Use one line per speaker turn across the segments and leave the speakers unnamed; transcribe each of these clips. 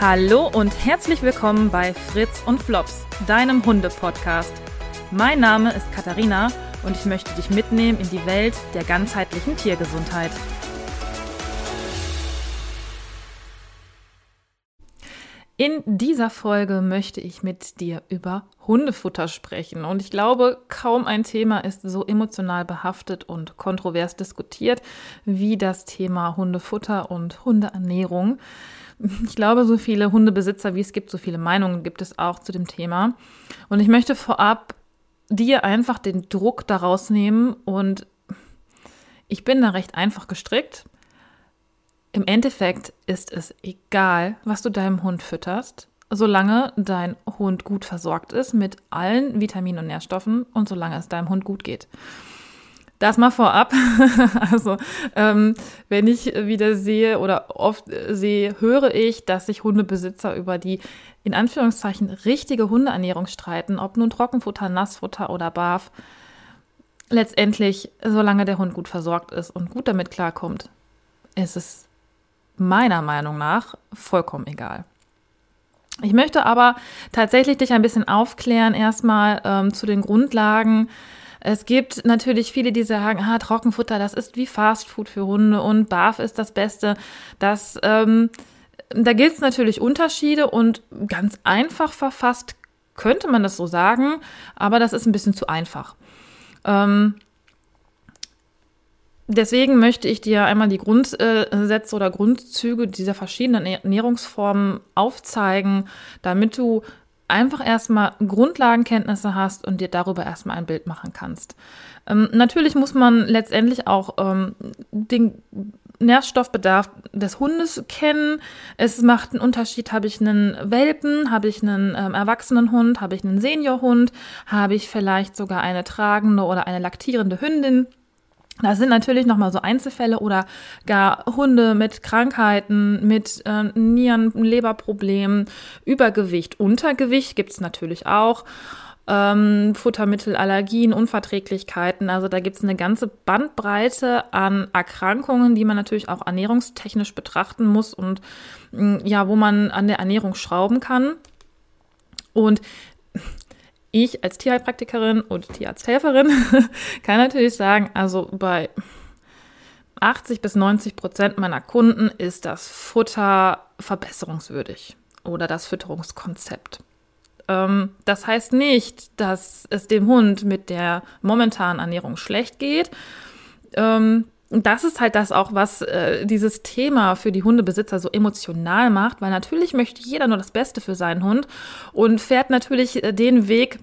Hallo und herzlich willkommen bei Fritz und Flops, deinem Hunde-Podcast. Mein Name ist Katharina und ich möchte dich mitnehmen in die Welt der ganzheitlichen Tiergesundheit. In dieser Folge möchte ich mit dir über Hundefutter sprechen. Und ich glaube, kaum ein Thema ist so emotional behaftet und kontrovers diskutiert wie das Thema Hundefutter und Hundeernährung. Ich glaube, so viele Hundebesitzer, wie es gibt, so viele Meinungen gibt es auch zu dem Thema. Und ich möchte vorab dir einfach den Druck daraus nehmen und ich bin da recht einfach gestrickt. Im Endeffekt ist es egal, was du deinem Hund fütterst, solange dein Hund gut versorgt ist mit allen Vitaminen und Nährstoffen und solange es deinem Hund gut geht. Das mal vorab. also, ähm, wenn ich wieder sehe oder oft sehe, höre ich, dass sich Hundebesitzer über die in Anführungszeichen richtige Hundeernährung streiten, ob nun Trockenfutter, Nassfutter oder Barf. Letztendlich, solange der Hund gut versorgt ist und gut damit klarkommt, ist es meiner Meinung nach vollkommen egal. Ich möchte aber tatsächlich dich ein bisschen aufklären, erstmal ähm, zu den Grundlagen. Es gibt natürlich viele, die sagen, ah, Trockenfutter, das ist wie Fastfood für Hunde und Barf ist das Beste. Das, ähm, da gilt es natürlich Unterschiede und ganz einfach verfasst könnte man das so sagen, aber das ist ein bisschen zu einfach. Ähm, Deswegen möchte ich dir einmal die Grundsätze oder Grundzüge dieser verschiedenen Ernährungsformen aufzeigen, damit du einfach erstmal Grundlagenkenntnisse hast und dir darüber erstmal ein Bild machen kannst. Ähm, natürlich muss man letztendlich auch ähm, den Nährstoffbedarf des Hundes kennen. Es macht einen Unterschied, habe ich einen Welpen, habe ich einen ähm, erwachsenen Hund, habe ich einen Seniorhund, habe ich vielleicht sogar eine tragende oder eine laktierende Hündin. Das sind natürlich nochmal so Einzelfälle oder gar Hunde mit Krankheiten, mit äh, Nieren, Leberproblemen, Übergewicht, Untergewicht gibt's natürlich auch. Ähm, Futtermittel, Allergien, Unverträglichkeiten. Also da gibt's eine ganze Bandbreite an Erkrankungen, die man natürlich auch ernährungstechnisch betrachten muss und ja, wo man an der Ernährung schrauben kann. Und ich als Tierheilpraktikerin und Tierarzthelferin kann natürlich sagen, also bei 80 bis 90 Prozent meiner Kunden ist das Futter verbesserungswürdig oder das Fütterungskonzept. Ähm, das heißt nicht, dass es dem Hund mit der momentanen Ernährung schlecht geht. Ähm, und das ist halt das auch, was äh, dieses Thema für die Hundebesitzer so emotional macht, weil natürlich möchte jeder nur das Beste für seinen Hund und fährt natürlich äh, den Weg,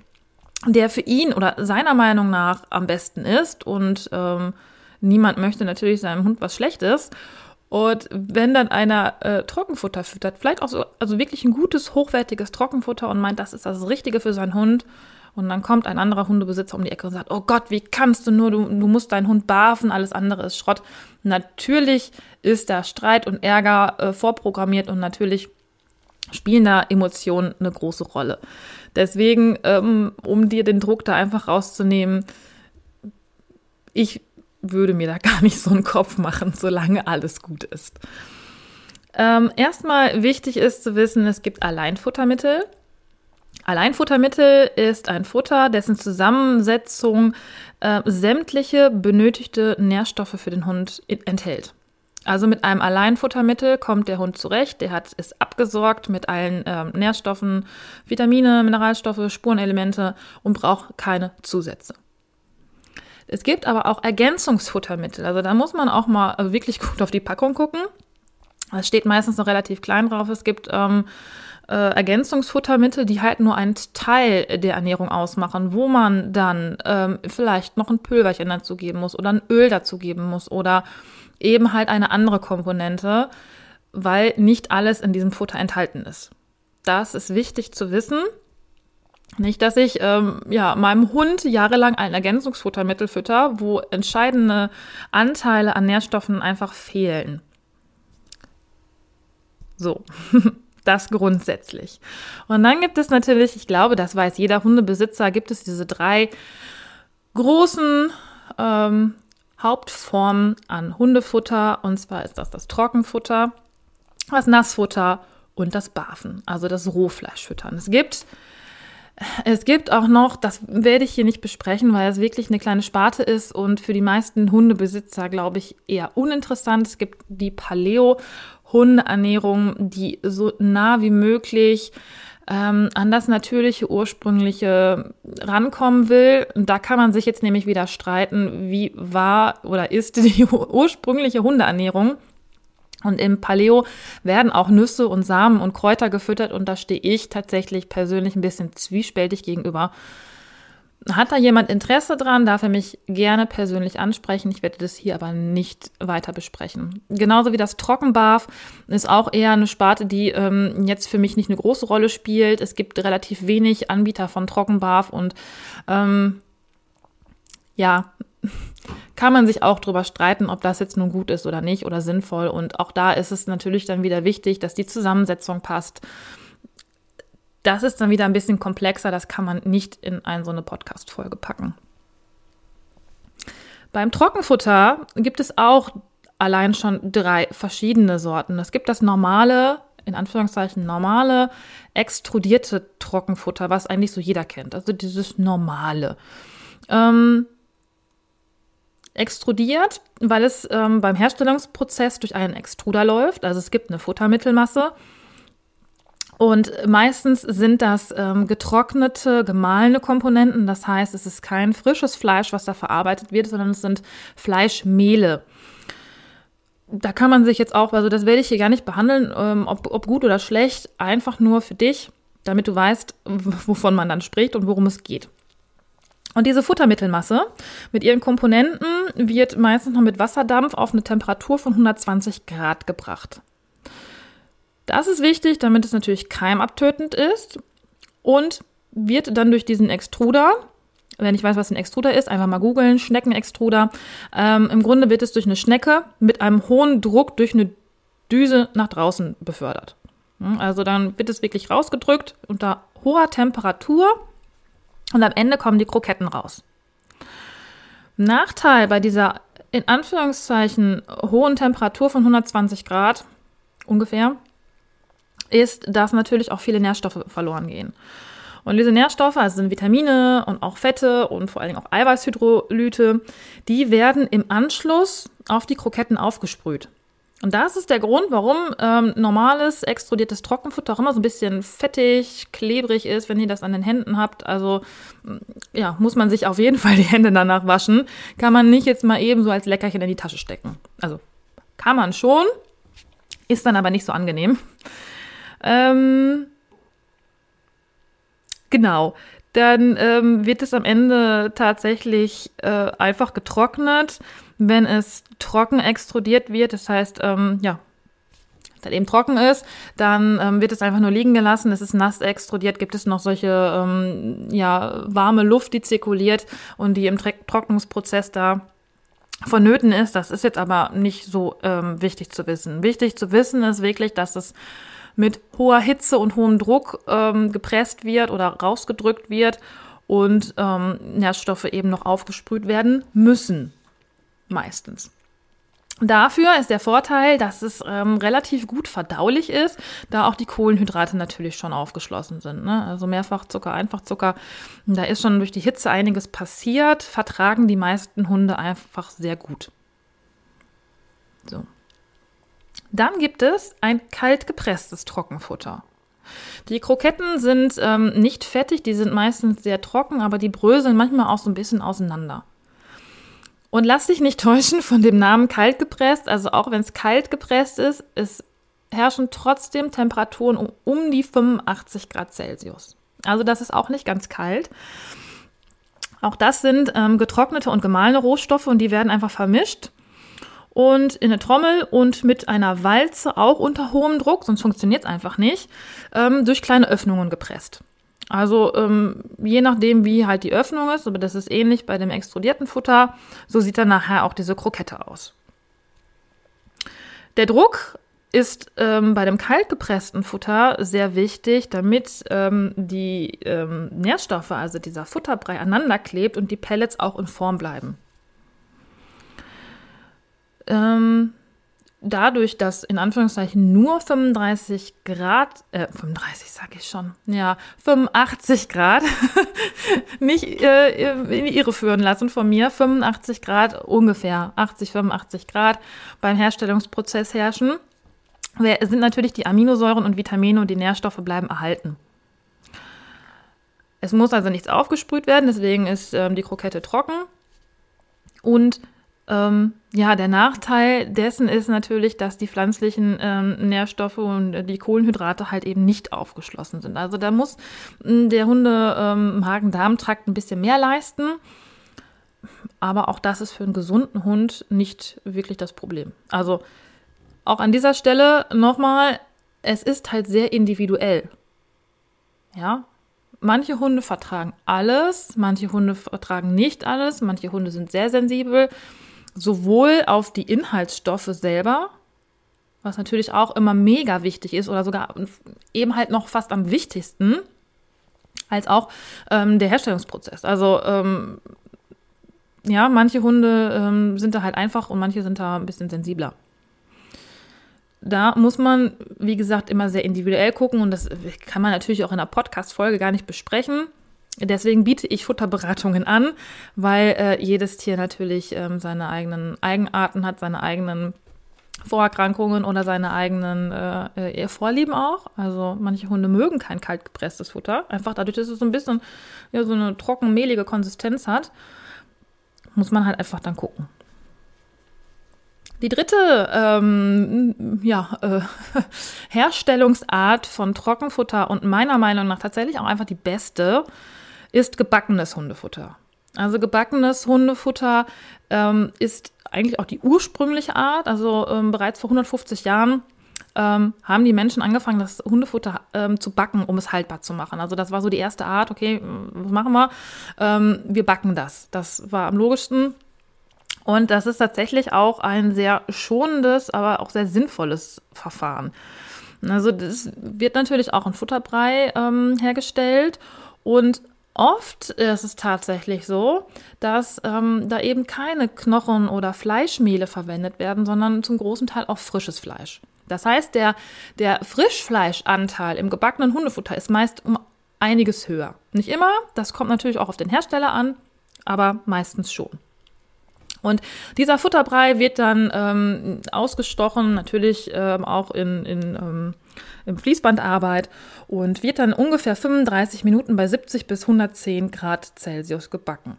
der für ihn oder seiner Meinung nach am besten ist. Und ähm, niemand möchte natürlich seinem Hund was Schlechtes. Und wenn dann einer äh, Trockenfutter füttert, vielleicht auch so, also wirklich ein gutes, hochwertiges Trockenfutter und meint, das ist das Richtige für seinen Hund, und dann kommt ein anderer Hundebesitzer um die Ecke und sagt, oh Gott, wie kannst du nur, du, du musst deinen Hund barfen, alles andere ist Schrott. Natürlich ist da Streit und Ärger äh, vorprogrammiert und natürlich spielen da Emotionen eine große Rolle. Deswegen, ähm, um dir den Druck da einfach rauszunehmen, ich würde mir da gar nicht so einen Kopf machen, solange alles gut ist. Ähm, erstmal wichtig ist zu wissen, es gibt Alleinfuttermittel. Alleinfuttermittel ist ein Futter, dessen Zusammensetzung äh, sämtliche benötigte Nährstoffe für den Hund enthält. Also mit einem Alleinfuttermittel kommt der Hund zurecht. Der hat, ist abgesorgt mit allen ähm, Nährstoffen, Vitamine, Mineralstoffe, Spurenelemente und braucht keine Zusätze. Es gibt aber auch Ergänzungsfuttermittel. Also da muss man auch mal also wirklich gut auf die Packung gucken. Es steht meistens noch relativ klein drauf. Es gibt ähm, äh, Ergänzungsfuttermittel, die halt nur einen Teil der Ernährung ausmachen, wo man dann ähm, vielleicht noch ein Pülverchen dazu geben muss oder ein Öl dazu geben muss oder eben halt eine andere Komponente, weil nicht alles in diesem Futter enthalten ist. Das ist wichtig zu wissen. Nicht, dass ich ähm, ja, meinem Hund jahrelang ein Ergänzungsfuttermittel fütter, wo entscheidende Anteile an Nährstoffen einfach fehlen. So, das grundsätzlich. Und dann gibt es natürlich, ich glaube, das weiß jeder Hundebesitzer, gibt es diese drei großen ähm, Hauptformen an Hundefutter. Und zwar ist das das Trockenfutter, das Nassfutter und das Barfen, also das Rohfleischfüttern. Es gibt es gibt auch noch, das werde ich hier nicht besprechen, weil es wirklich eine kleine Sparte ist und für die meisten Hundebesitzer, glaube ich, eher uninteressant. Es gibt die Paleo-Hundeernährung, die so nah wie möglich ähm, an das natürliche, ursprüngliche rankommen will. Da kann man sich jetzt nämlich wieder streiten, wie war oder ist die ursprüngliche Hundeernährung. Und im Paleo werden auch Nüsse und Samen und Kräuter gefüttert und da stehe ich tatsächlich persönlich ein bisschen zwiespältig gegenüber. Hat da jemand Interesse dran, darf er mich gerne persönlich ansprechen. Ich werde das hier aber nicht weiter besprechen. Genauso wie das Trockenbarf ist auch eher eine Sparte, die ähm, jetzt für mich nicht eine große Rolle spielt. Es gibt relativ wenig Anbieter von Trockenbarf und ähm, ja, kann man sich auch drüber streiten, ob das jetzt nun gut ist oder nicht oder sinnvoll. Und auch da ist es natürlich dann wieder wichtig, dass die Zusammensetzung passt. Das ist dann wieder ein bisschen komplexer, das kann man nicht in eine so eine Podcast-Folge packen. Beim Trockenfutter gibt es auch allein schon drei verschiedene Sorten. Es gibt das normale, in Anführungszeichen normale, extrudierte Trockenfutter, was eigentlich so jeder kennt. Also dieses normale. Ähm, extrudiert, weil es ähm, beim Herstellungsprozess durch einen Extruder läuft. Also es gibt eine Futtermittelmasse. Und meistens sind das ähm, getrocknete, gemahlene Komponenten. Das heißt, es ist kein frisches Fleisch, was da verarbeitet wird, sondern es sind Fleischmehle. Da kann man sich jetzt auch, also das werde ich hier gar nicht behandeln, ähm, ob, ob gut oder schlecht, einfach nur für dich, damit du weißt, wovon man dann spricht und worum es geht. Und diese Futtermittelmasse mit ihren Komponenten wird meistens noch mit Wasserdampf auf eine Temperatur von 120 Grad gebracht. Das ist wichtig, damit es natürlich keimabtötend ist und wird dann durch diesen Extruder, wenn ich weiß, was ein Extruder ist, einfach mal googeln, Schneckenextruder. Ähm, Im Grunde wird es durch eine Schnecke mit einem hohen Druck durch eine Düse nach draußen befördert. Also dann wird es wirklich rausgedrückt unter hoher Temperatur und am Ende kommen die Kroketten raus. Nachteil bei dieser in Anführungszeichen hohen Temperatur von 120 Grad ungefähr ist, dass natürlich auch viele Nährstoffe verloren gehen. Und diese Nährstoffe, also sind Vitamine und auch Fette und vor allen Dingen auch Eiweißhydrolyte, die werden im Anschluss auf die Kroketten aufgesprüht. Und das ist der Grund, warum ähm, normales extrudiertes Trockenfutter auch immer so ein bisschen fettig, klebrig ist, wenn ihr das an den Händen habt. Also ja, muss man sich auf jeden Fall die Hände danach waschen. Kann man nicht jetzt mal eben so als Leckerchen in die Tasche stecken. Also kann man schon, ist dann aber nicht so angenehm. Ähm, genau. Dann ähm, wird es am Ende tatsächlich äh, einfach getrocknet wenn es trocken extrudiert wird, das heißt, ähm, ja, dann eben trocken ist, dann ähm, wird es einfach nur liegen gelassen. Es ist nass extrudiert, gibt es noch solche ähm, ja, warme Luft, die zirkuliert und die im Trocknungsprozess da vonnöten ist. Das ist jetzt aber nicht so ähm, wichtig zu wissen. Wichtig zu wissen ist wirklich, dass es mit hoher Hitze und hohem Druck ähm, gepresst wird oder rausgedrückt wird und ähm, Nährstoffe eben noch aufgesprüht werden müssen meistens. Dafür ist der Vorteil, dass es ähm, relativ gut verdaulich ist, da auch die Kohlenhydrate natürlich schon aufgeschlossen sind. Ne? Also Mehrfachzucker, Einfachzucker, da ist schon durch die Hitze einiges passiert, vertragen die meisten Hunde einfach sehr gut. So. Dann gibt es ein kalt gepresstes Trockenfutter. Die Kroketten sind ähm, nicht fettig, die sind meistens sehr trocken, aber die bröseln manchmal auch so ein bisschen auseinander. Und lass dich nicht täuschen von dem Namen kalt gepresst. Also auch wenn es kalt gepresst ist, es herrschen trotzdem Temperaturen um, um die 85 Grad Celsius. Also das ist auch nicht ganz kalt. Auch das sind ähm, getrocknete und gemahlene Rohstoffe und die werden einfach vermischt und in eine Trommel und mit einer Walze auch unter hohem Druck, sonst funktioniert es einfach nicht, ähm, durch kleine Öffnungen gepresst. Also ähm, je nachdem, wie halt die Öffnung ist, aber das ist ähnlich bei dem extrudierten Futter, so sieht dann nachher auch diese Krokette aus. Der Druck ist ähm, bei dem kaltgepressten Futter sehr wichtig, damit ähm, die ähm, Nährstoffe, also dieser Futterbrei, aneinander klebt und die Pellets auch in Form bleiben. Ähm, dadurch, dass in Anführungszeichen nur 35 Grad, äh, 35 sage ich schon, ja, 85 Grad, nicht äh, in die Irre führen lassen von mir, 85 Grad ungefähr, 80, 85 Grad beim Herstellungsprozess herrschen, sind natürlich die Aminosäuren und Vitamine und die Nährstoffe bleiben erhalten. Es muss also nichts aufgesprüht werden, deswegen ist ähm, die Krokette trocken. Und ähm, ja, der Nachteil dessen ist natürlich, dass die pflanzlichen ähm, Nährstoffe und die Kohlenhydrate halt eben nicht aufgeschlossen sind. Also da muss hm, der Hunde ähm, ein bisschen mehr leisten. Aber auch das ist für einen gesunden Hund nicht wirklich das Problem. Also auch an dieser Stelle nochmal, es ist halt sehr individuell. Ja, manche Hunde vertragen alles, manche Hunde vertragen nicht alles, manche Hunde sind sehr sensibel sowohl auf die Inhaltsstoffe selber, was natürlich auch immer mega wichtig ist oder sogar eben halt noch fast am wichtigsten, als auch ähm, der Herstellungsprozess. Also ähm, ja, manche Hunde ähm, sind da halt einfach und manche sind da ein bisschen sensibler. Da muss man, wie gesagt, immer sehr individuell gucken und das kann man natürlich auch in einer Podcast-Folge gar nicht besprechen. Deswegen biete ich Futterberatungen an, weil äh, jedes Tier natürlich ähm, seine eigenen Eigenarten hat, seine eigenen Vorerkrankungen oder seine eigenen äh, Vorlieben auch. Also manche Hunde mögen kein kaltgepresstes Futter, einfach dadurch, dass es so ein bisschen ja, so eine trocken mehlige Konsistenz hat, muss man halt einfach dann gucken. Die dritte ähm, ja, äh, Herstellungsart von Trockenfutter und meiner Meinung nach tatsächlich auch einfach die beste ist gebackenes Hundefutter. Also gebackenes Hundefutter ähm, ist eigentlich auch die ursprüngliche Art. Also ähm, bereits vor 150 Jahren ähm, haben die Menschen angefangen, das Hundefutter ähm, zu backen, um es haltbar zu machen. Also das war so die erste Art, okay, was machen wir? Ähm, wir backen das. Das war am logischsten. Und das ist tatsächlich auch ein sehr schonendes, aber auch sehr sinnvolles Verfahren. Also das wird natürlich auch in Futterbrei ähm, hergestellt und Oft ist es tatsächlich so, dass ähm, da eben keine Knochen- oder Fleischmehle verwendet werden, sondern zum großen Teil auch frisches Fleisch. Das heißt, der, der Frischfleischanteil im gebackenen Hundefutter ist meist um einiges höher. Nicht immer, das kommt natürlich auch auf den Hersteller an, aber meistens schon. Und dieser Futterbrei wird dann ähm, ausgestochen, natürlich ähm, auch in, in ähm, im Fließbandarbeit und wird dann ungefähr 35 Minuten bei 70 bis 110 Grad Celsius gebacken.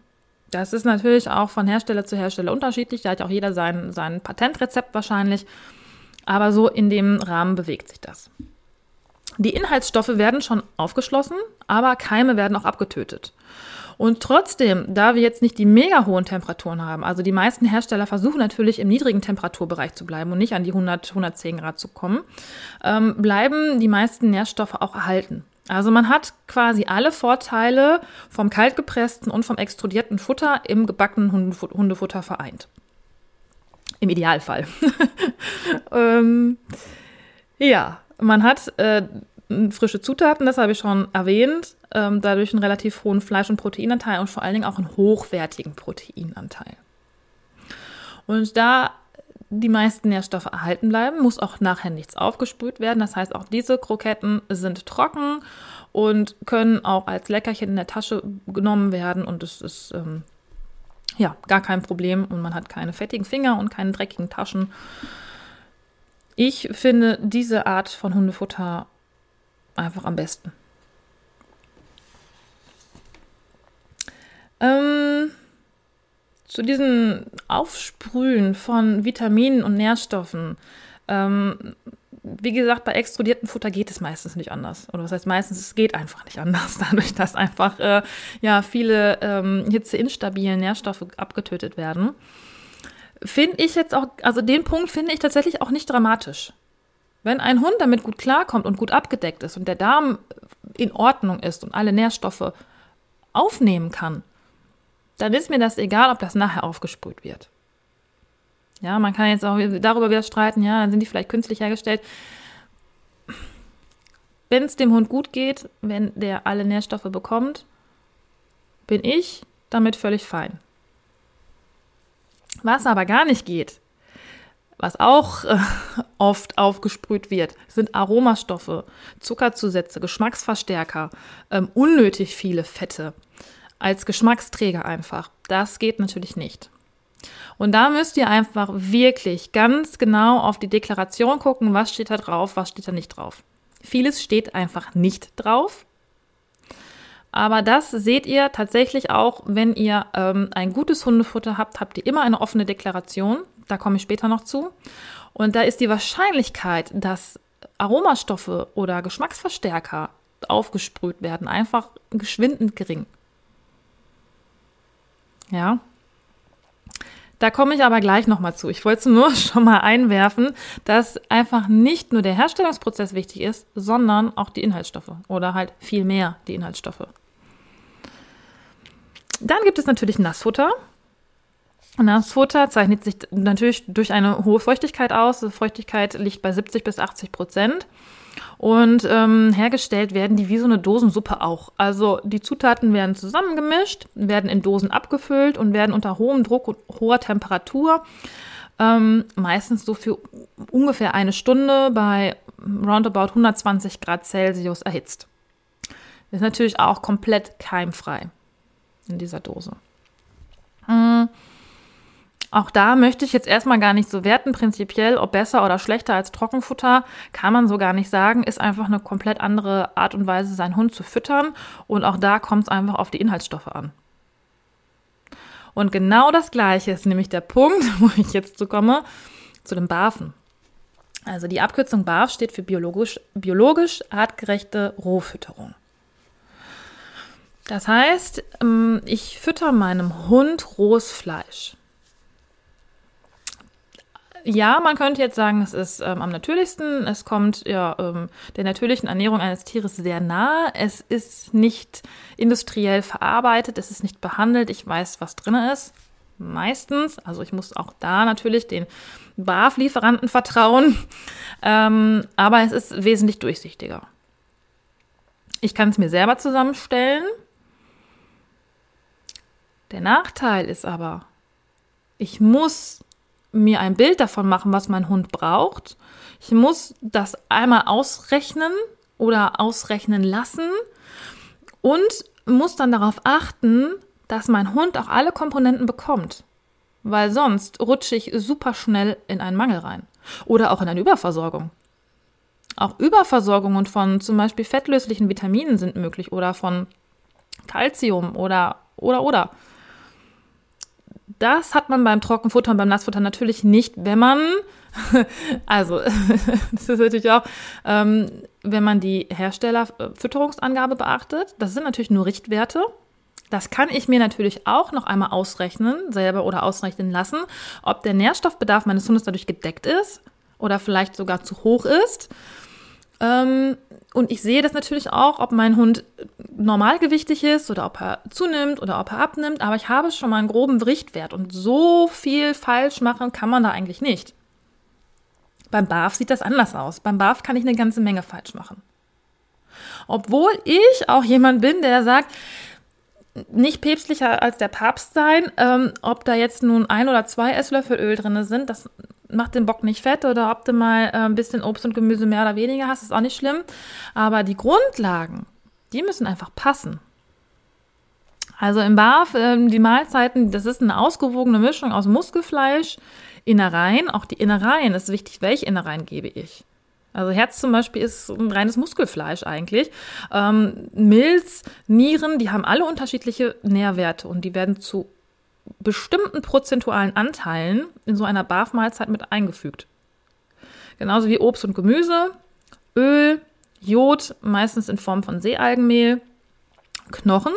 Das ist natürlich auch von Hersteller zu Hersteller unterschiedlich. Da hat auch jeder sein, sein Patentrezept wahrscheinlich. Aber so in dem Rahmen bewegt sich das. Die Inhaltsstoffe werden schon aufgeschlossen, aber Keime werden auch abgetötet. Und trotzdem, da wir jetzt nicht die mega hohen Temperaturen haben, also die meisten Hersteller versuchen natürlich im niedrigen Temperaturbereich zu bleiben und nicht an die 100, 110 Grad zu kommen, ähm, bleiben die meisten Nährstoffe auch erhalten. Also man hat quasi alle Vorteile vom kaltgepressten und vom extrudierten Futter im gebackenen Hundefutter vereint. Im Idealfall. ähm, ja, man hat äh, frische Zutaten, das habe ich schon erwähnt, ähm, dadurch einen relativ hohen Fleisch- und Proteinanteil und vor allen Dingen auch einen hochwertigen Proteinanteil. Und da die meisten Nährstoffe erhalten bleiben, muss auch nachher nichts aufgesprüht werden. Das heißt, auch diese Kroketten sind trocken und können auch als Leckerchen in der Tasche genommen werden und es ist ähm, ja gar kein Problem und man hat keine fettigen Finger und keine dreckigen Taschen. Ich finde diese Art von Hundefutter einfach am besten. Ähm, zu diesem Aufsprühen von Vitaminen und Nährstoffen. Ähm, wie gesagt, bei extrudiertem Futter geht es meistens nicht anders. Oder was heißt meistens, es geht einfach nicht anders, dadurch, dass einfach äh, ja, viele ähm, hitzeinstabilen Nährstoffe abgetötet werden. Finde ich jetzt auch, also den Punkt finde ich tatsächlich auch nicht dramatisch. Wenn ein Hund damit gut klarkommt und gut abgedeckt ist und der Darm in Ordnung ist und alle Nährstoffe aufnehmen kann, dann ist mir das egal, ob das nachher aufgesprüht wird. Ja, man kann jetzt auch darüber wieder streiten, ja, dann sind die vielleicht künstlich hergestellt. Wenn es dem Hund gut geht, wenn der alle Nährstoffe bekommt, bin ich damit völlig fein. Was aber gar nicht geht, was auch äh, oft aufgesprüht wird, sind Aromastoffe, Zuckerzusätze, Geschmacksverstärker, ähm, unnötig viele Fette als Geschmacksträger einfach. Das geht natürlich nicht. Und da müsst ihr einfach wirklich ganz genau auf die Deklaration gucken, was steht da drauf, was steht da nicht drauf. Vieles steht einfach nicht drauf. Aber das seht ihr tatsächlich auch, wenn ihr ähm, ein gutes Hundefutter habt, habt ihr immer eine offene Deklaration. Da komme ich später noch zu. Und da ist die Wahrscheinlichkeit, dass Aromastoffe oder Geschmacksverstärker aufgesprüht werden, einfach geschwindend gering. Ja, da komme ich aber gleich nochmal zu. Ich wollte nur schon mal einwerfen, dass einfach nicht nur der Herstellungsprozess wichtig ist, sondern auch die Inhaltsstoffe oder halt viel mehr die Inhaltsstoffe. Dann gibt es natürlich Nassfutter. Nassfutter zeichnet sich natürlich durch eine hohe Feuchtigkeit aus. Die Feuchtigkeit liegt bei 70 bis 80 Prozent. Und ähm, hergestellt werden die wie so eine Dosensuppe auch. Also die Zutaten werden zusammengemischt, werden in Dosen abgefüllt und werden unter hohem Druck und hoher Temperatur, ähm, meistens so für ungefähr eine Stunde bei roundabout 120 Grad Celsius erhitzt. Ist natürlich auch komplett keimfrei in dieser Dose. Mhm. Auch da möchte ich jetzt erstmal gar nicht so werten, prinzipiell, ob besser oder schlechter als Trockenfutter, kann man so gar nicht sagen, ist einfach eine komplett andere Art und Weise, seinen Hund zu füttern. Und auch da kommt es einfach auf die Inhaltsstoffe an. Und genau das Gleiche ist nämlich der Punkt, wo ich jetzt zu komme, zu dem BAFen. Also die Abkürzung BAF steht für biologisch, biologisch artgerechte Rohfütterung. Das heißt, ähm, ich fütter meinem Hund rohes Fleisch ja, man könnte jetzt sagen, es ist ähm, am natürlichsten. Es kommt ja ähm, der natürlichen Ernährung eines Tieres sehr nahe. Es ist nicht industriell verarbeitet, es ist nicht behandelt. Ich weiß, was drin ist. Meistens. Also ich muss auch da natürlich den BAF-Lieferanten vertrauen. Ähm, aber es ist wesentlich durchsichtiger. Ich kann es mir selber zusammenstellen. Der Nachteil ist aber, ich muss mir ein Bild davon machen, was mein Hund braucht. Ich muss das einmal ausrechnen oder ausrechnen lassen und muss dann darauf achten, dass mein Hund auch alle Komponenten bekommt. Weil sonst rutsche ich super schnell in einen Mangel rein. Oder auch in eine Überversorgung. Auch Überversorgungen von zum Beispiel fettlöslichen Vitaminen sind möglich oder von Kalzium oder oder oder. Das hat man beim Trockenfutter und beim Nassfutter natürlich nicht, wenn man, also das ist natürlich auch, ähm, wenn man die Herstellerfütterungsangabe beachtet. Das sind natürlich nur Richtwerte. Das kann ich mir natürlich auch noch einmal ausrechnen, selber oder ausrechnen lassen, ob der Nährstoffbedarf meines Hundes dadurch gedeckt ist oder vielleicht sogar zu hoch ist. Ähm, und ich sehe das natürlich auch, ob mein Hund normalgewichtig ist oder ob er zunimmt oder ob er abnimmt. Aber ich habe schon mal einen groben Richtwert und so viel falsch machen kann man da eigentlich nicht. Beim BAF sieht das anders aus. Beim BAF kann ich eine ganze Menge falsch machen. Obwohl ich auch jemand bin, der sagt, nicht päpstlicher als der Papst sein. Ähm, ob da jetzt nun ein oder zwei Esslöffel Öl drin sind, das macht den Bock nicht fett oder ob du mal äh, ein bisschen Obst und Gemüse mehr oder weniger hast, ist auch nicht schlimm. Aber die Grundlagen, die müssen einfach passen. Also im BAF, äh, die Mahlzeiten, das ist eine ausgewogene Mischung aus Muskelfleisch, Innereien. Auch die Innereien ist wichtig, welche Innereien gebe ich. Also Herz zum Beispiel ist ein reines Muskelfleisch eigentlich. Ähm, Milz, Nieren, die haben alle unterschiedliche Nährwerte und die werden zu bestimmten prozentualen Anteilen in so einer BAF-Mahlzeit mit eingefügt. Genauso wie Obst und Gemüse, Öl, Jod, meistens in Form von Seealgenmehl, Knochen.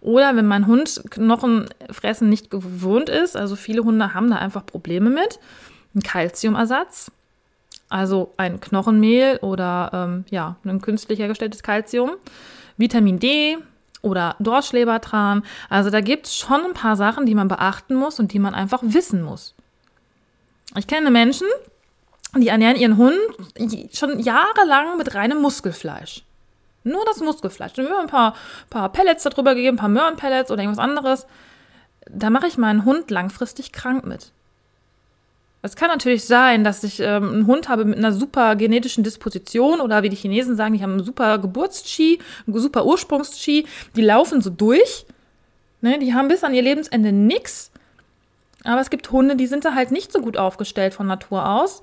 Oder wenn mein Hund Knochenfressen nicht gewohnt ist, also viele Hunde haben da einfach Probleme mit, ein Kalziumersatz, also ein Knochenmehl oder ähm, ja, ein künstlich hergestelltes Kalzium, Vitamin D, oder Dorschlebertran. Also da gibt es schon ein paar Sachen, die man beachten muss und die man einfach wissen muss. Ich kenne Menschen, die ernähren ihren Hund schon jahrelang mit reinem Muskelfleisch. Nur das Muskelfleisch. Dann wird ein paar, paar Pellets darüber gegeben, ein paar Möhrenpellets oder irgendwas anderes. Da mache ich meinen Hund langfristig krank mit. Es kann natürlich sein, dass ich ähm, einen Hund habe mit einer super genetischen Disposition oder wie die Chinesen sagen, die haben einen super Geburtschi, einen super Ursprungschi, die laufen so durch. Ne, die haben bis an ihr Lebensende nichts. Aber es gibt Hunde, die sind da halt nicht so gut aufgestellt von Natur aus.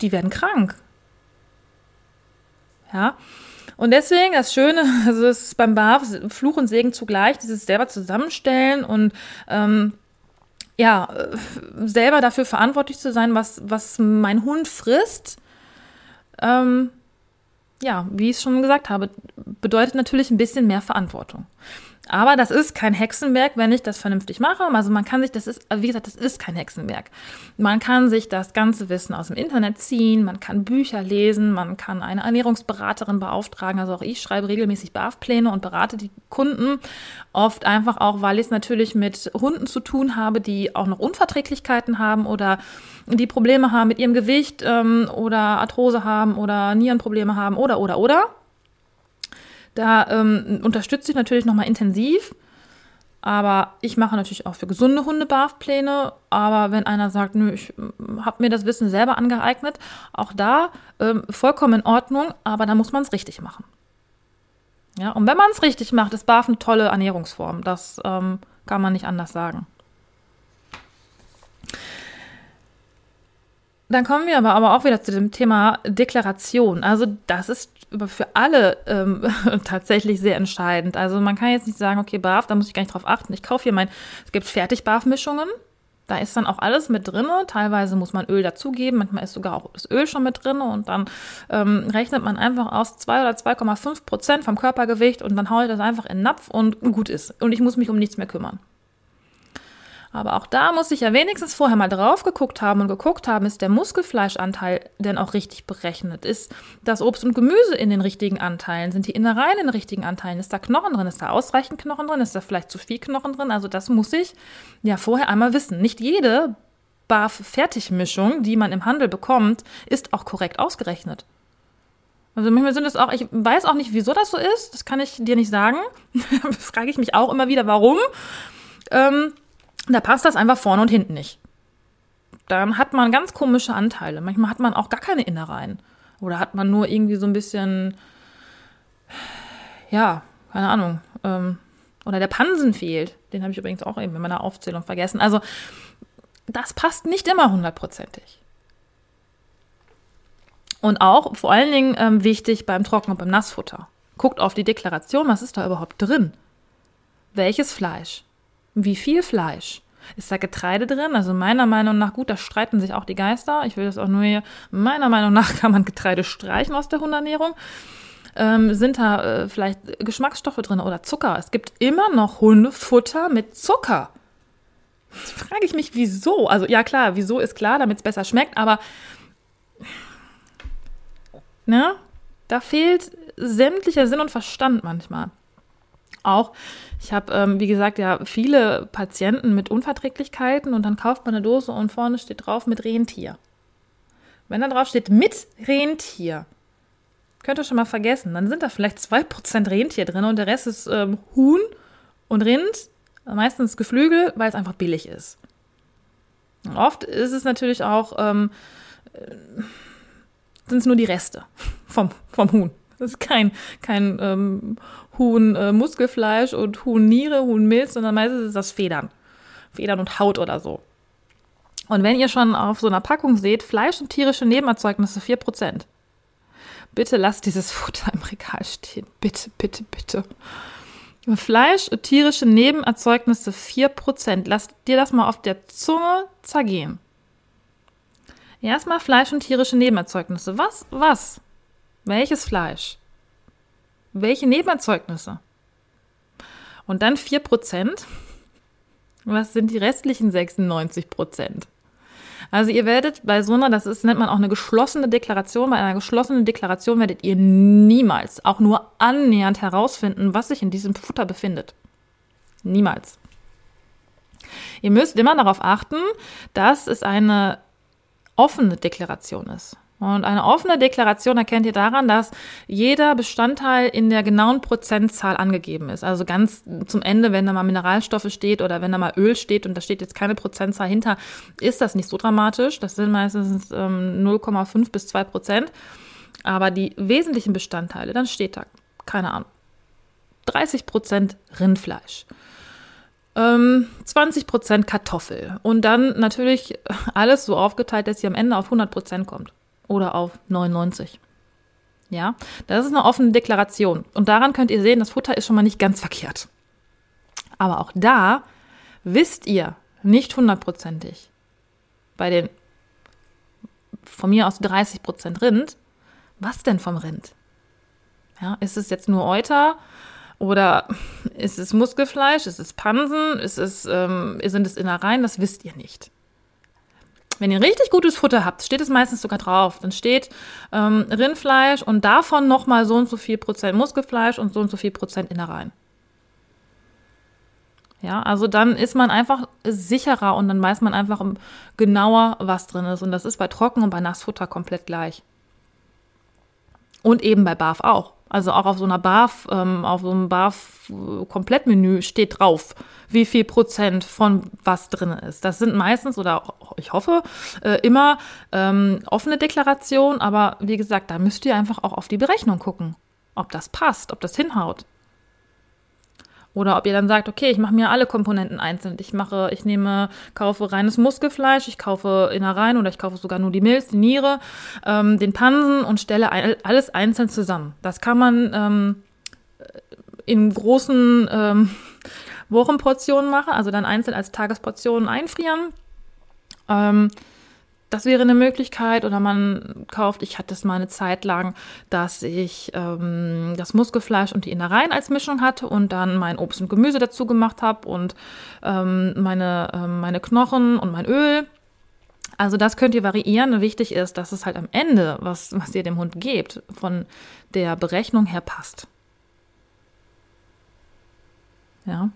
Die werden krank. Ja. Und deswegen das Schöne, also es ist beim BAF Fluch und Segen zugleich, dieses selber zusammenstellen und ähm, ja, äh, selber dafür verantwortlich zu sein, was, was mein Hund frisst, ähm, ja, wie ich es schon gesagt habe, bedeutet natürlich ein bisschen mehr Verantwortung. Aber das ist kein Hexenwerk, wenn ich das vernünftig mache. Also man kann sich, das ist, wie gesagt, das ist kein Hexenwerk. Man kann sich das ganze Wissen aus dem Internet ziehen, man kann Bücher lesen, man kann eine Ernährungsberaterin beauftragen. Also auch ich schreibe regelmäßig BAF-Pläne und berate die Kunden. Oft einfach auch, weil ich es natürlich mit Hunden zu tun habe, die auch noch Unverträglichkeiten haben oder die Probleme haben mit ihrem Gewicht ähm, oder Arthrose haben oder Nierenprobleme haben oder, oder, oder. Da ähm, unterstütze ich natürlich nochmal intensiv. Aber ich mache natürlich auch für gesunde Hunde BAF-Pläne. Aber wenn einer sagt, nö, ich hm, habe mir das Wissen selber angeeignet, auch da ähm, vollkommen in Ordnung, aber da muss man es richtig machen. Ja, und wenn man es richtig macht, ist BAF eine tolle Ernährungsform. Das ähm, kann man nicht anders sagen. Dann kommen wir aber, aber auch wieder zu dem Thema Deklaration. Also das ist für alle ähm, tatsächlich sehr entscheidend. Also man kann jetzt nicht sagen, okay, BAF, da muss ich gar nicht drauf achten. Ich kaufe hier mein, es gibt Fertig-BAF-Mischungen. Da ist dann auch alles mit drin. Teilweise muss man Öl dazugeben, manchmal ist sogar auch das Öl schon mit drin und dann ähm, rechnet man einfach aus 2 oder 2,5 Prozent vom Körpergewicht und dann haue ich das einfach in den Napf und gut ist. Und ich muss mich um nichts mehr kümmern. Aber auch da muss ich ja wenigstens vorher mal drauf geguckt haben und geguckt haben, ist der Muskelfleischanteil denn auch richtig berechnet? Ist das Obst und Gemüse in den richtigen Anteilen? Sind die Innereien in den richtigen Anteilen? Ist da Knochen drin? Ist da ausreichend Knochen drin? Ist da vielleicht zu viel Knochen drin? Also das muss ich ja vorher einmal wissen. Nicht jede BAF-Fertigmischung, die man im Handel bekommt, ist auch korrekt ausgerechnet. Also manchmal sind es auch, ich weiß auch nicht, wieso das so ist, das kann ich dir nicht sagen. frage ich mich auch immer wieder, warum. Ähm, da passt das einfach vorne und hinten nicht. Dann hat man ganz komische Anteile. Manchmal hat man auch gar keine Innereien. Oder hat man nur irgendwie so ein bisschen, ja, keine Ahnung. Ähm, oder der Pansen fehlt. Den habe ich übrigens auch eben in meiner Aufzählung vergessen. Also, das passt nicht immer hundertprozentig. Und auch vor allen Dingen ähm, wichtig beim Trocken- und beim Nassfutter. Guckt auf die Deklaration, was ist da überhaupt drin? Welches Fleisch? Wie viel Fleisch? Ist da Getreide drin? Also meiner Meinung nach, gut, da streiten sich auch die Geister. Ich will das auch nur hier, meiner Meinung nach kann man Getreide streichen aus der Hundernährung. Ähm, sind da äh, vielleicht Geschmacksstoffe drin oder Zucker? Es gibt immer noch Hundefutter mit Zucker. Jetzt frage ich mich, wieso? Also ja klar, wieso ist klar, damit es besser schmeckt, aber ne, da fehlt sämtlicher Sinn und Verstand manchmal auch, ich habe, ähm, wie gesagt, ja viele Patienten mit Unverträglichkeiten und dann kauft man eine Dose und vorne steht drauf mit Rentier. Wenn da drauf steht mit Rentier, könnt ihr schon mal vergessen, dann sind da vielleicht 2% Rentier drin und der Rest ist ähm, Huhn und Rind, meistens Geflügel, weil es einfach billig ist. Und oft ist es natürlich auch, ähm, äh, sind es nur die Reste vom, vom Huhn. Das ist kein, kein ähm, Huhn äh, Muskelfleisch und Huhn Niere, Huhn Milz, sondern meistens ist das Federn. Federn und Haut oder so. Und wenn ihr schon auf so einer Packung seht, Fleisch und tierische Nebenerzeugnisse 4%. Bitte lasst dieses Futter im Regal stehen. Bitte, bitte, bitte. Fleisch und tierische Nebenerzeugnisse 4%. Lasst dir das mal auf der Zunge zergehen. Erstmal Fleisch und tierische Nebenerzeugnisse. Was? Was? Welches Fleisch? Welche Nebenerzeugnisse? Und dann 4%. Was sind die restlichen 96% Also ihr werdet bei so einer, das ist, nennt man auch eine geschlossene Deklaration, bei einer geschlossenen Deklaration werdet ihr niemals, auch nur annähernd herausfinden, was sich in diesem Futter befindet. Niemals. Ihr müsst immer darauf achten, dass es eine offene Deklaration ist. Und eine offene Deklaration erkennt ihr daran, dass jeder Bestandteil in der genauen Prozentzahl angegeben ist. Also ganz zum Ende, wenn da mal Mineralstoffe steht oder wenn da mal Öl steht und da steht jetzt keine Prozentzahl hinter, ist das nicht so dramatisch. Das sind meistens ähm, 0,5 bis 2 Prozent. Aber die wesentlichen Bestandteile, dann steht da, keine Ahnung, 30 Prozent Rindfleisch. 20 ähm, Prozent Kartoffel und dann natürlich alles so aufgeteilt, dass sie am Ende auf 100 Prozent kommt oder auf 99. Ja, das ist eine offene Deklaration. Und daran könnt ihr sehen, das Futter ist schon mal nicht ganz verkehrt. Aber auch da wisst ihr nicht hundertprozentig bei den von mir aus 30 Prozent Rind, was denn vom Rind? Ja, ist es jetzt nur Euter oder ist es Muskelfleisch? Ist es Pansen? Ist es, ähm, sind es Innereien? Das wisst ihr nicht. Wenn ihr richtig gutes Futter habt, steht es meistens sogar drauf. Dann steht ähm, Rindfleisch und davon nochmal so und so viel Prozent Muskelfleisch und so und so viel Prozent Innereien. Ja, also dann ist man einfach sicherer und dann weiß man einfach genauer, was drin ist. Und das ist bei Trocken- und bei Nassfutter komplett gleich. Und eben bei BAF auch. Also auch auf so einer BAF, ähm, auf so einem BAF-Komplettmenü steht drauf, wie viel Prozent von was drin ist. Das sind meistens oder ich hoffe äh, immer ähm, offene Deklarationen, aber wie gesagt, da müsst ihr einfach auch auf die Berechnung gucken, ob das passt, ob das hinhaut. Oder ob ihr dann sagt, okay, ich mache mir alle Komponenten einzeln. Ich mache, ich nehme, kaufe reines Muskelfleisch, ich kaufe Innereien oder ich kaufe sogar nur die Milz, die Niere, ähm, den Pansen und stelle alles einzeln zusammen. Das kann man ähm, in großen ähm, Wochenportionen machen, also dann einzeln als Tagesportionen einfrieren. Ähm, das wäre eine Möglichkeit. Oder man kauft, ich hatte es mal eine Zeit lang, dass ich ähm, das Muskelfleisch und die Innereien als Mischung hatte und dann mein Obst und Gemüse dazu gemacht habe und ähm, meine, ähm, meine Knochen und mein Öl. Also das könnt ihr variieren. Wichtig ist, dass es halt am Ende, was, was ihr dem Hund gebt, von der Berechnung her passt. Ja.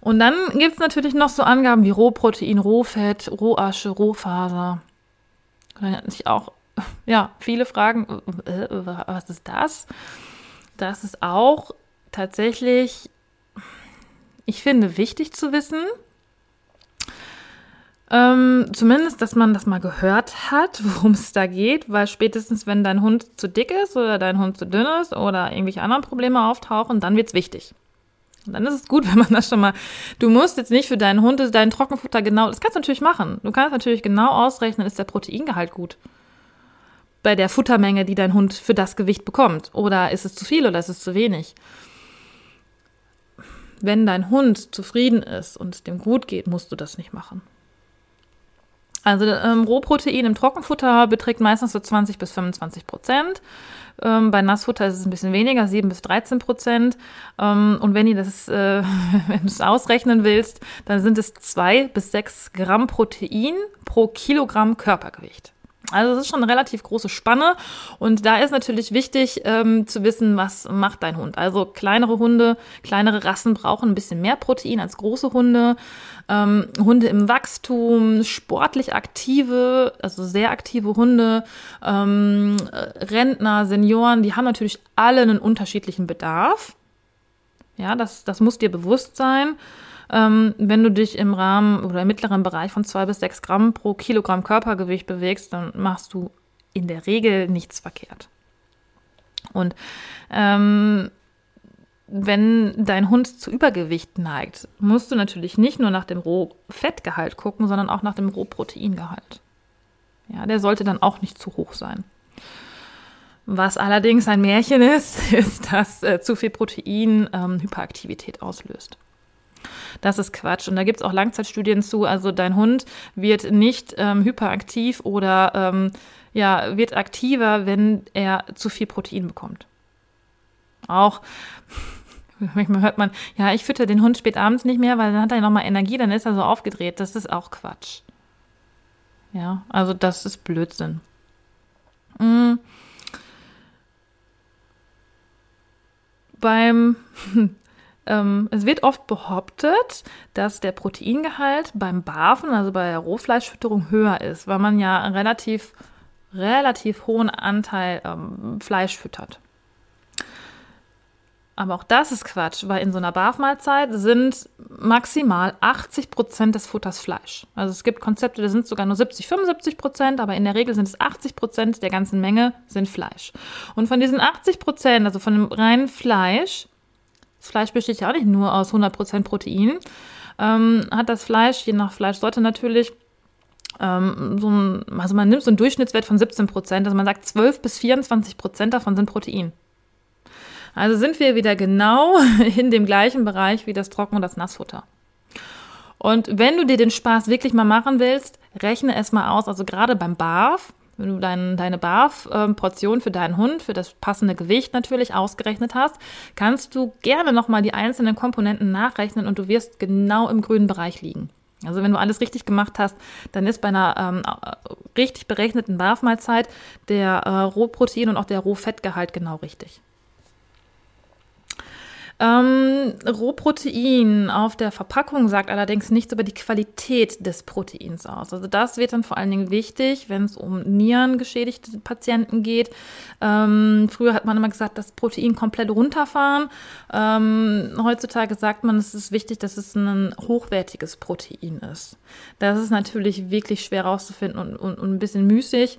Und dann gibt es natürlich noch so Angaben wie Rohprotein, Rohfett, Rohasche, Rohfaser. Und dann hat sich auch, ja, viele fragen, äh, was ist das? Das ist auch tatsächlich, ich finde, wichtig zu wissen. Ähm, zumindest, dass man das mal gehört hat, worum es da geht, weil spätestens, wenn dein Hund zu dick ist oder dein Hund zu dünn ist oder irgendwelche anderen Probleme auftauchen, dann wird es wichtig. Und dann ist es gut, wenn man das schon mal, du musst jetzt nicht für deinen Hund dein Trockenfutter genau, das kannst du natürlich machen. Du kannst natürlich genau ausrechnen, ist der Proteingehalt gut. Bei der Futtermenge, die dein Hund für das Gewicht bekommt. Oder ist es zu viel oder ist es zu wenig? Wenn dein Hund zufrieden ist und es dem gut geht, musst du das nicht machen. Also ähm, Rohprotein im Trockenfutter beträgt meistens so 20 bis 25 Prozent. Ähm, bei Nassfutter ist es ein bisschen weniger, 7 bis 13 Prozent. Ähm, und wenn, ihr das, äh, wenn du es ausrechnen willst, dann sind es 2 bis 6 Gramm Protein pro Kilogramm Körpergewicht. Also es ist schon eine relativ große Spanne und da ist natürlich wichtig ähm, zu wissen, was macht dein Hund. Also kleinere Hunde, kleinere Rassen brauchen ein bisschen mehr Protein als große Hunde. Ähm, Hunde im Wachstum, sportlich aktive, also sehr aktive Hunde, ähm, Rentner, Senioren, die haben natürlich alle einen unterschiedlichen Bedarf. Ja, das, das muss dir bewusst sein. Ähm, wenn du dich im Rahmen oder im mittleren Bereich von zwei bis sechs Gramm pro Kilogramm Körpergewicht bewegst, dann machst du in der Regel nichts verkehrt. Und ähm, wenn dein Hund zu Übergewicht neigt, musst du natürlich nicht nur nach dem Rohfettgehalt gucken, sondern auch nach dem Rohproteingehalt. Ja, der sollte dann auch nicht zu hoch sein. Was allerdings ein Märchen ist, ist, dass äh, zu viel Protein ähm, Hyperaktivität auslöst. Das ist Quatsch. Und da gibt es auch Langzeitstudien zu. Also dein Hund wird nicht ähm, hyperaktiv oder ähm, ja, wird aktiver, wenn er zu viel Protein bekommt. Auch manchmal hört man, ja, ich fütter den Hund spät abends nicht mehr, weil dann hat er nochmal Energie, dann ist er so aufgedreht. Das ist auch Quatsch. Ja, also das ist Blödsinn. Mhm. Beim ähm, es wird oft behauptet, dass der Proteingehalt beim Barfen, also bei der Rohfleischfütterung, höher ist, weil man ja einen relativ, relativ hohen Anteil ähm, Fleisch füttert. Aber auch das ist Quatsch, weil in so einer Barfmahlzeit sind maximal 80 Prozent des Futters Fleisch. Also es gibt Konzepte, da sind sogar nur 70, 75 Prozent, aber in der Regel sind es 80 Prozent der ganzen Menge sind Fleisch. Und von diesen 80 Prozent, also von dem reinen Fleisch, das Fleisch besteht ja auch nicht nur aus 100 Prozent Protein, ähm, hat das Fleisch, je nach Fleischsorte natürlich, ähm, so ein, also man nimmt so einen Durchschnittswert von 17 Prozent, also man sagt 12 bis 24 Prozent davon sind Protein. Also sind wir wieder genau in dem gleichen Bereich wie das Trocken- und das Nassfutter. Und wenn du dir den Spaß wirklich mal machen willst, rechne es mal aus. Also gerade beim Barf, wenn du dein, deine Barf-Portion für deinen Hund, für das passende Gewicht natürlich ausgerechnet hast, kannst du gerne nochmal die einzelnen Komponenten nachrechnen und du wirst genau im grünen Bereich liegen. Also wenn du alles richtig gemacht hast, dann ist bei einer ähm, richtig berechneten Barfmahlzeit der äh, Rohprotein und auch der Rohfettgehalt genau richtig. Ähm, Rohprotein auf der Verpackung sagt allerdings nichts über die Qualität des Proteins aus. Also das wird dann vor allen Dingen wichtig, wenn es um nierengeschädigte Patienten geht. Ähm, früher hat man immer gesagt, das Protein komplett runterfahren. Ähm, heutzutage sagt man, es ist wichtig, dass es ein hochwertiges Protein ist. Das ist natürlich wirklich schwer herauszufinden und, und, und ein bisschen müßig.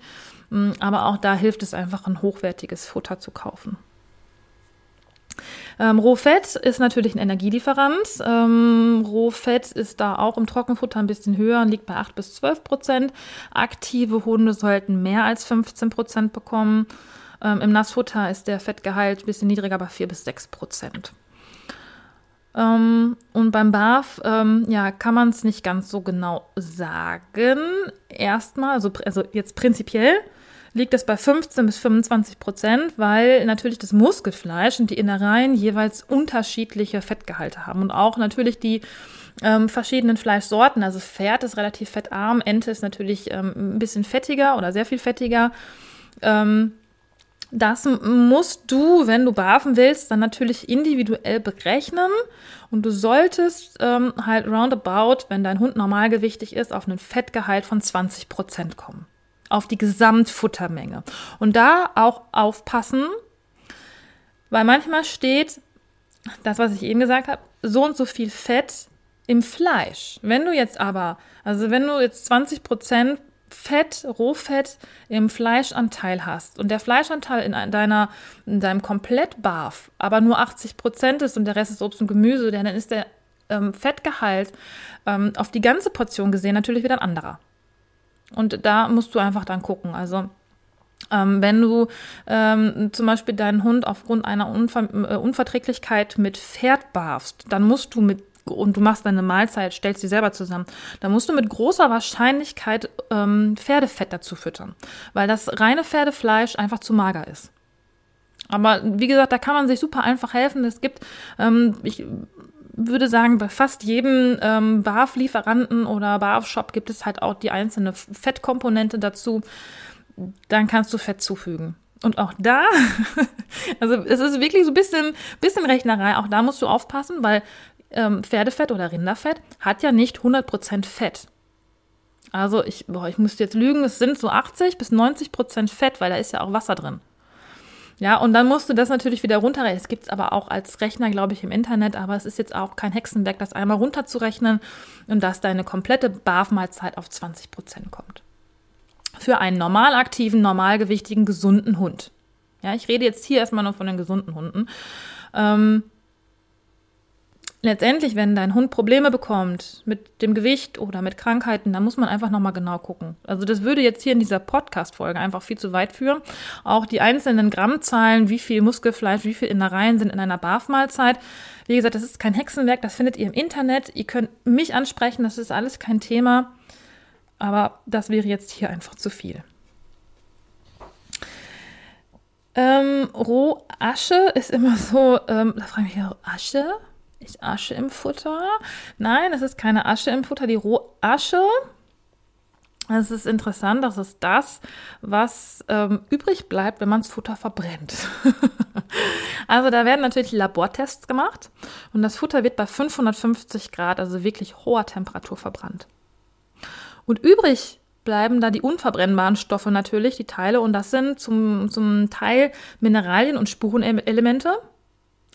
Mm, aber auch da hilft es einfach, ein hochwertiges Futter zu kaufen. Ähm, Rohfett ist natürlich ein Energielieferant. Ähm, Rohfett ist da auch im Trockenfutter ein bisschen höher und liegt bei 8 bis 12 Prozent. Aktive Hunde sollten mehr als 15 Prozent bekommen. Ähm, Im Nassfutter ist der Fettgehalt ein bisschen niedriger, bei 4 bis 6 Prozent. Ähm, und beim BAF, ähm, ja, kann man es nicht ganz so genau sagen. Erstmal, also, also jetzt prinzipiell liegt es bei 15 bis 25 Prozent, weil natürlich das Muskelfleisch und die Innereien jeweils unterschiedliche Fettgehalte haben und auch natürlich die ähm, verschiedenen Fleischsorten. Also Pferd ist relativ fettarm, Ente ist natürlich ähm, ein bisschen fettiger oder sehr viel fettiger. Ähm, das musst du, wenn du barfen willst, dann natürlich individuell berechnen. Und du solltest ähm, halt roundabout, wenn dein Hund normalgewichtig ist, auf einen Fettgehalt von 20 Prozent kommen auf die Gesamtfuttermenge. Und da auch aufpassen, weil manchmal steht, das, was ich eben gesagt habe, so und so viel Fett im Fleisch. Wenn du jetzt aber, also wenn du jetzt 20 Prozent Fett, Rohfett im Fleischanteil hast und der Fleischanteil in deiner, in deinem Komplettbarf aber nur 80 Prozent ist und der Rest ist Obst und Gemüse, dann ist der ähm, Fettgehalt ähm, auf die ganze Portion gesehen natürlich wieder ein anderer. Und da musst du einfach dann gucken. Also ähm, wenn du ähm, zum Beispiel deinen Hund aufgrund einer Unver äh, Unverträglichkeit mit Pferd barfst, dann musst du mit und du machst deine Mahlzeit, stellst sie selber zusammen, dann musst du mit großer Wahrscheinlichkeit ähm, Pferdefett dazu füttern, weil das reine Pferdefleisch einfach zu mager ist. Aber wie gesagt, da kann man sich super einfach helfen. Es gibt, ähm, ich würde sagen, bei fast jedem ähm, BAF-Lieferanten oder BAF-Shop gibt es halt auch die einzelne Fettkomponente dazu. Dann kannst du Fett zufügen. Und auch da, also es ist wirklich so ein bisschen, bisschen Rechnerei, auch da musst du aufpassen, weil ähm, Pferdefett oder Rinderfett hat ja nicht 100% Fett. Also ich, boah, ich müsste jetzt lügen, es sind so 80 bis 90% Fett, weil da ist ja auch Wasser drin. Ja, und dann musst du das natürlich wieder runterrechnen. Es gibt es aber auch als Rechner, glaube ich, im Internet, aber es ist jetzt auch kein Hexenwerk, das einmal runterzurechnen und dass deine komplette BAF-Mahlzeit auf 20 Prozent kommt. Für einen normal aktiven, normalgewichtigen, gesunden Hund. Ja, ich rede jetzt hier erstmal nur von den gesunden Hunden. Ähm, letztendlich, wenn dein Hund Probleme bekommt mit dem Gewicht oder mit Krankheiten, dann muss man einfach nochmal genau gucken. Also das würde jetzt hier in dieser Podcast-Folge einfach viel zu weit führen. Auch die einzelnen Grammzahlen, wie viel Muskelfleisch, wie viel Innereien sind in einer BAF-Mahlzeit. Wie gesagt, das ist kein Hexenwerk, das findet ihr im Internet. Ihr könnt mich ansprechen, das ist alles kein Thema. Aber das wäre jetzt hier einfach zu viel. Ähm, Rohasche ist immer so, ähm, da frage ich mich, Asche? Ist Asche im Futter? Nein, es ist keine Asche im Futter. Die Rohasche, es ist interessant, das ist das, was ähm, übrig bleibt, wenn man das Futter verbrennt. Also da werden natürlich Labortests gemacht und das Futter wird bei 550 Grad, also wirklich hoher Temperatur verbrannt. Und übrig bleiben da die unverbrennbaren Stoffe natürlich, die Teile, und das sind zum, zum Teil Mineralien und Spurenelemente,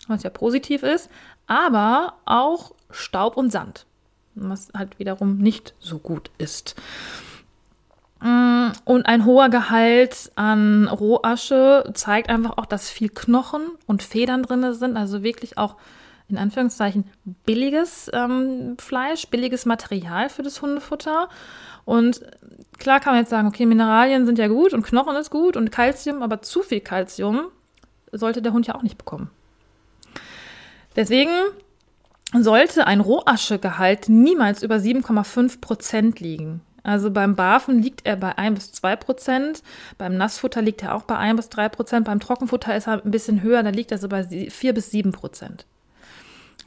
was ja positiv ist, aber auch Staub und Sand, was halt wiederum nicht so gut ist. Mm, und ein hoher Gehalt an Rohasche zeigt einfach auch, dass viel Knochen und Federn drin sind, also wirklich auch in Anführungszeichen billiges ähm, Fleisch, billiges Material für das Hundefutter. Und klar kann man jetzt sagen, okay, Mineralien sind ja gut und Knochen ist gut und Kalzium, aber zu viel Kalzium sollte der Hund ja auch nicht bekommen. Deswegen sollte ein Rohaschegehalt niemals über 7,5 Prozent liegen. Also beim Barfen liegt er bei 1 bis 2 Prozent, beim Nassfutter liegt er auch bei 1 bis 3 Prozent, beim Trockenfutter ist er ein bisschen höher, da liegt er so bei 4 bis 7 Prozent.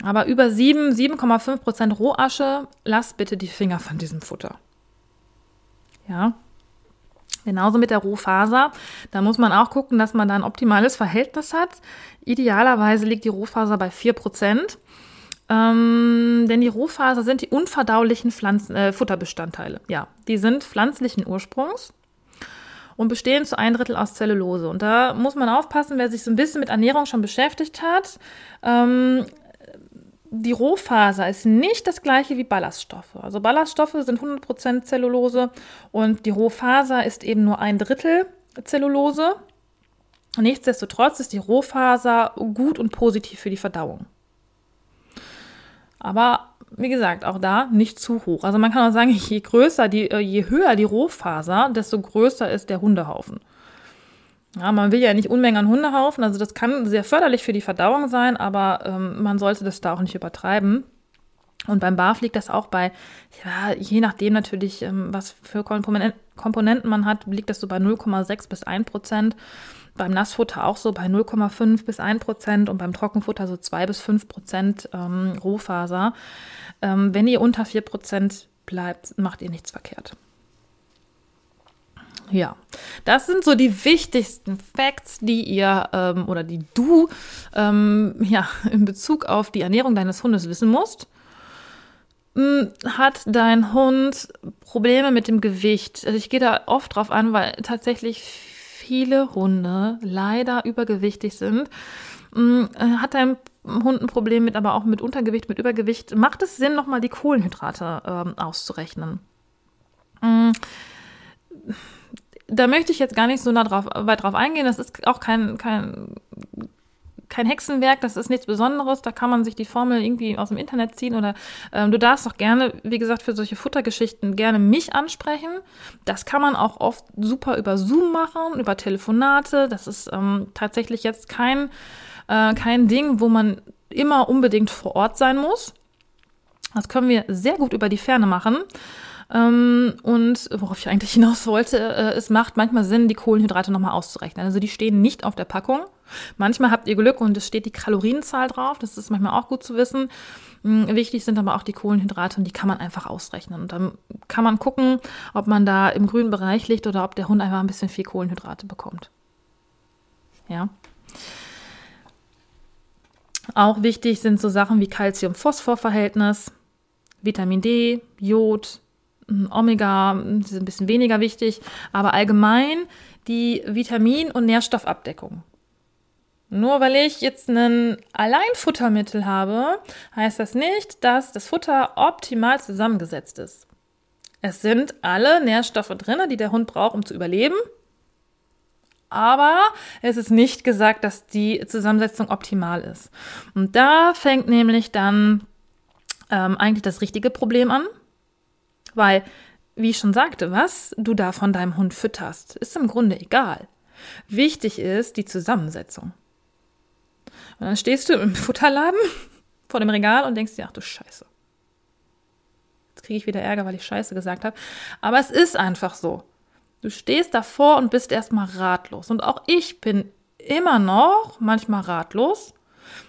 Aber über 7, 7,5 Prozent Rohasche, lasst bitte die Finger von diesem Futter. Ja. Genauso mit der Rohfaser. Da muss man auch gucken, dass man da ein optimales Verhältnis hat. Idealerweise liegt die Rohfaser bei 4 Prozent. Ähm, denn die Rohfaser sind die unverdaulichen Pflanzen, äh, Futterbestandteile. Ja, die sind pflanzlichen Ursprungs und bestehen zu ein Drittel aus Zellulose. Und da muss man aufpassen, wer sich so ein bisschen mit Ernährung schon beschäftigt hat. Ähm, die Rohfaser ist nicht das gleiche wie Ballaststoffe. Also Ballaststoffe sind 100% Zellulose und die Rohfaser ist eben nur ein Drittel Zellulose. Nichtsdestotrotz ist die Rohfaser gut und positiv für die Verdauung. Aber wie gesagt, auch da nicht zu hoch. Also man kann auch sagen, je größer die, äh, je höher die Rohfaser, desto größer ist der Hundehaufen. Ja, man will ja nicht Unmengen an Hundehaufen, also das kann sehr förderlich für die Verdauung sein, aber ähm, man sollte das da auch nicht übertreiben. Und beim Barf liegt das auch bei, ja, je nachdem natürlich, ähm, was für Komponenten man hat, liegt das so bei 0,6 bis 1 Prozent beim Nassfutter auch so bei 0,5 bis 1 Prozent und beim Trockenfutter so 2 bis 5 Prozent ähm, Rohfaser. Ähm, wenn ihr unter 4 Prozent bleibt, macht ihr nichts verkehrt. Ja, das sind so die wichtigsten Facts, die ihr ähm, oder die du ähm, ja, in Bezug auf die Ernährung deines Hundes wissen musst. Hm, hat dein Hund Probleme mit dem Gewicht? Also ich gehe da oft drauf an, weil tatsächlich viele Hunde leider übergewichtig sind. Mm, äh, hat dein Hund ein Problem mit, aber auch mit Untergewicht, mit Übergewicht, macht es Sinn, nochmal die Kohlenhydrate ähm, auszurechnen. Mm, da möchte ich jetzt gar nicht so nah drauf, weit drauf eingehen. Das ist auch kein, kein kein Hexenwerk, das ist nichts Besonderes, da kann man sich die Formel irgendwie aus dem Internet ziehen oder ähm, du darfst auch gerne, wie gesagt, für solche Futtergeschichten gerne mich ansprechen. Das kann man auch oft super über Zoom machen, über Telefonate. Das ist ähm, tatsächlich jetzt kein, äh, kein Ding, wo man immer unbedingt vor Ort sein muss. Das können wir sehr gut über die Ferne machen. Ähm, und worauf ich eigentlich hinaus wollte, äh, es macht manchmal Sinn, die Kohlenhydrate nochmal auszurechnen. Also die stehen nicht auf der Packung. Manchmal habt ihr Glück und es steht die Kalorienzahl drauf. Das ist manchmal auch gut zu wissen. Mm, wichtig sind aber auch die Kohlenhydrate und die kann man einfach ausrechnen. Und dann kann man gucken, ob man da im grünen Bereich liegt oder ob der Hund einfach ein bisschen viel Kohlenhydrate bekommt. Ja. Auch wichtig sind so Sachen wie Calcium-Phosphor-Verhältnis, Vitamin D, Jod, Omega ist ein bisschen weniger wichtig, aber allgemein die Vitamin- und Nährstoffabdeckung. Nur weil ich jetzt ein Alleinfuttermittel habe, heißt das nicht, dass das Futter optimal zusammengesetzt ist. Es sind alle Nährstoffe drin, die der Hund braucht, um zu überleben. Aber es ist nicht gesagt, dass die Zusammensetzung optimal ist. Und da fängt nämlich dann ähm, eigentlich das richtige Problem an. Weil, wie ich schon sagte, was du da von deinem Hund fütterst, ist im Grunde egal. Wichtig ist die Zusammensetzung. Und dann stehst du im Futterladen vor dem Regal und denkst dir, ach du Scheiße. Jetzt kriege ich wieder Ärger, weil ich Scheiße gesagt habe. Aber es ist einfach so. Du stehst davor und bist erstmal ratlos. Und auch ich bin immer noch manchmal ratlos.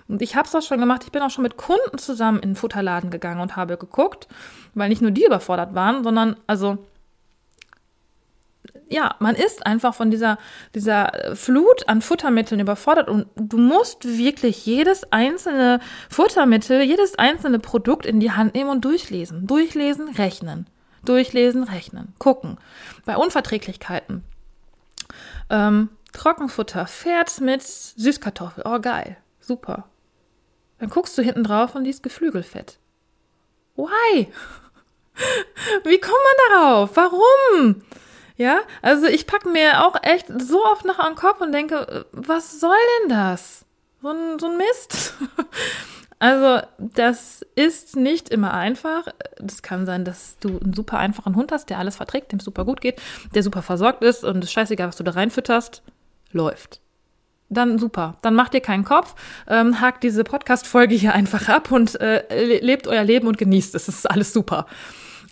Und ich habe es auch schon gemacht. Ich bin auch schon mit Kunden zusammen in den Futterladen gegangen und habe geguckt, weil nicht nur die überfordert waren, sondern also ja, man ist einfach von dieser, dieser Flut an Futtermitteln überfordert und du musst wirklich jedes einzelne Futtermittel, jedes einzelne Produkt in die Hand nehmen und durchlesen. Durchlesen, rechnen. Durchlesen, rechnen. Gucken. Bei Unverträglichkeiten. Ähm, Trockenfutter, Pferd mit Süßkartoffel. Oh, geil. Super. Dann guckst du hinten drauf und liest Geflügelfett. Why? Wie kommt man darauf? Warum? Ja, also ich packe mir auch echt so oft noch an den Kopf und denke, was soll denn das? So ein, so ein Mist. Also, das ist nicht immer einfach. Das kann sein, dass du einen super einfachen Hund hast, der alles verträgt, dem es super gut geht, der super versorgt ist und es scheißegal, was du da reinfütterst, läuft. Dann super. Dann macht ihr keinen Kopf, ähm, hakt diese Podcast-Folge hier einfach ab und äh, lebt euer Leben und genießt es. Es ist alles super.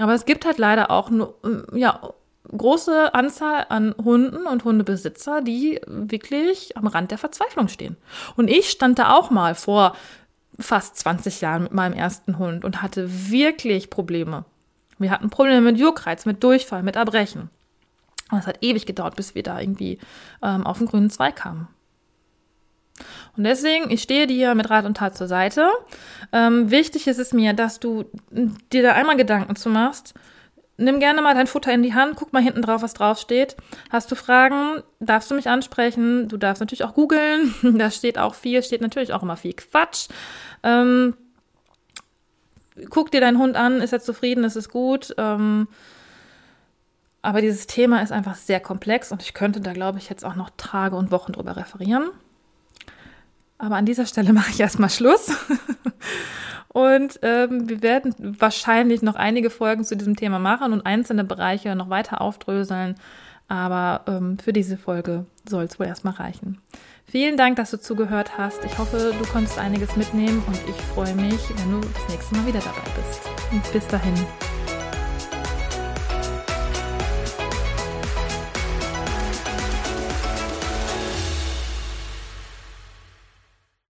Aber es gibt halt leider auch eine ja, große Anzahl an Hunden und Hundebesitzer, die wirklich am Rand der Verzweiflung stehen. Und ich stand da auch mal vor fast 20 Jahren mit meinem ersten Hund und hatte wirklich Probleme. Wir hatten Probleme mit Juckreiz, mit Durchfall, mit Erbrechen. Und es hat ewig gedauert, bis wir da irgendwie ähm, auf den grünen Zweig kamen. Und deswegen, ich stehe dir mit Rat und Tat zur Seite. Ähm, wichtig ist es mir, dass du dir da einmal Gedanken zu machst. Nimm gerne mal dein Futter in die Hand, guck mal hinten drauf, was draufsteht. Hast du Fragen, darfst du mich ansprechen. Du darfst natürlich auch googeln. Da steht auch viel, steht natürlich auch immer viel Quatsch. Ähm, guck dir deinen Hund an, ist er zufrieden, ist es gut. Ähm, aber dieses Thema ist einfach sehr komplex und ich könnte da, glaube ich, jetzt auch noch Tage und Wochen drüber referieren. Aber an dieser Stelle mache ich erstmal Schluss. und ähm, wir werden wahrscheinlich noch einige Folgen zu diesem Thema machen und einzelne Bereiche noch weiter aufdröseln. Aber ähm, für diese Folge soll es wohl erstmal reichen. Vielen Dank, dass du zugehört hast. Ich hoffe, du konntest einiges mitnehmen und ich freue mich, wenn du das nächste Mal wieder dabei bist. Und bis dahin.